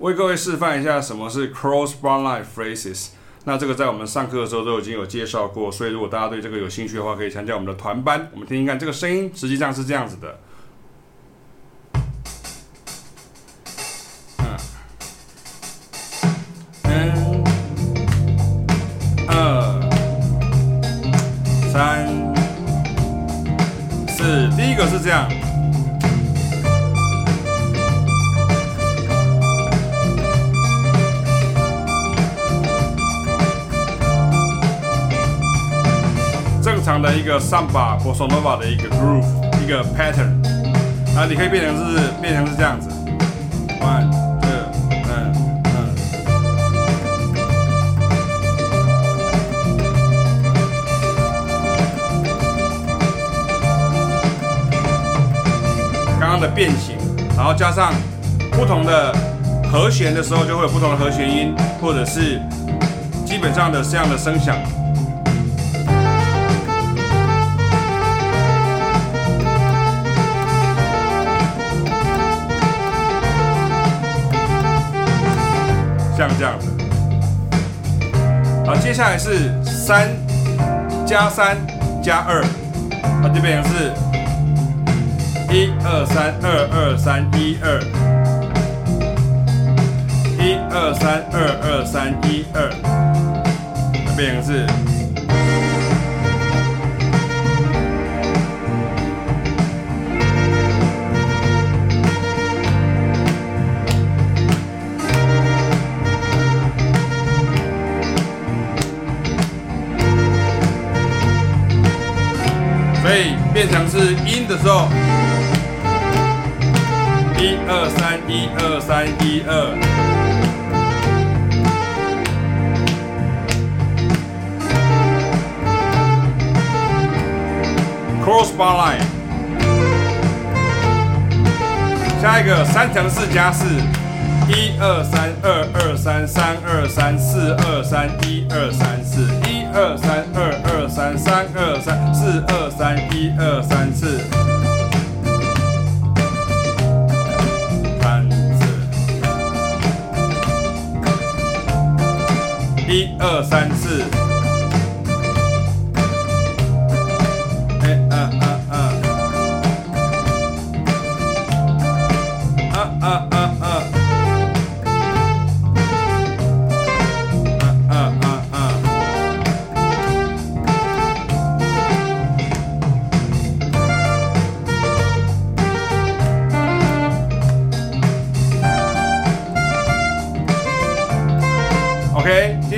为各位示范一下什么是 cross bar line phrases。那这个在我们上课的时候都已经有介绍过，所以如果大家对这个有兴趣的话，可以参加我们的团班。我们听听看，这个声音实际上是这样子的。一个 samba bossa nova 的一个 groove，一个 pattern，啊，你可以变成是变成是这样子，one two，嗯嗯，刚刚的变形，然后加上不同的和弦的时候，就会有不同的和弦音，或者是基本上的这样的声响。这样。子，好，接下来是三加三加二，好，这边是一二三二二三一二，一二三二二三一二，这边是。所以变成是音的时候，一二三，一二三，一二。Cross bar line，下一个三乘四加四，一二三，二二三，三二三，四二三，一二三四，一二三，二二三，三二三，二三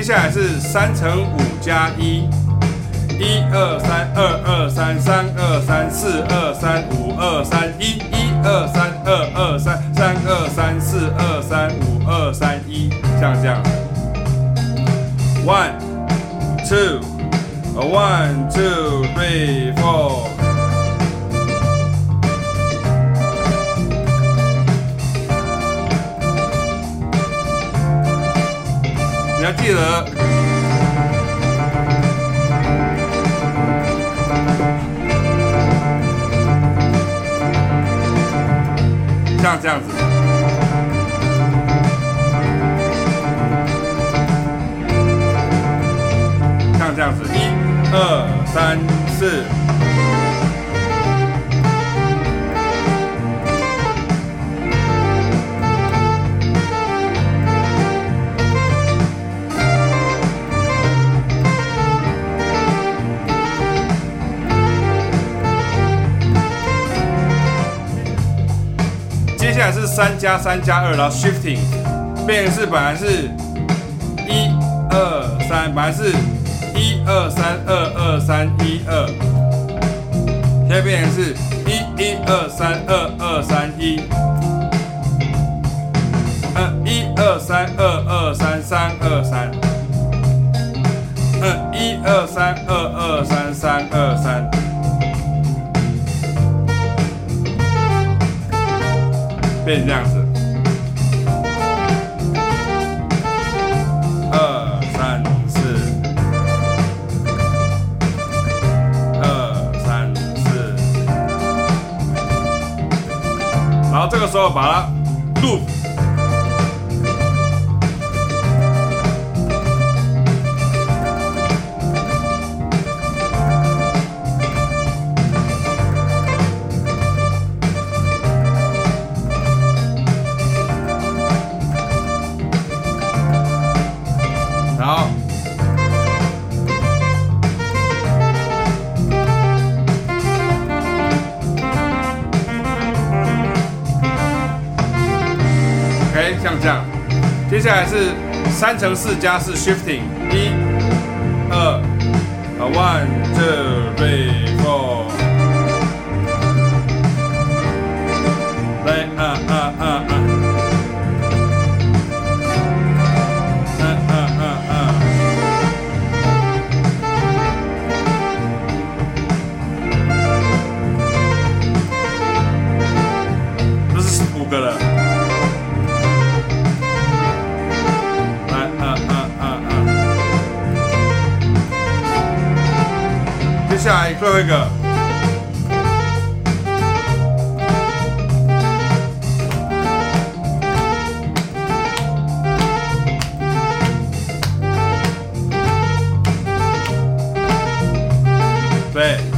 下来是三乘五加一，一二三二二三三二三四二三五二三一，一二三二二三三二三四二三五二三一，像这样。One, two, one, two, three, four。你要记得，像这样子，像这样子，一、二、三、四。三加三加二，然后 shifting，变成是本来是一二三，本来是一二三二二三一二，现在变成是一一二三二二三一，嗯，一二三二二三三二三，嗯，一二三二二三三二三。变成这样子，二三四，二三四，然后这个时候把它 loop 像这样。接下来是三乘四加四 shifting，一、二，啊，one two three four，growing. Bad.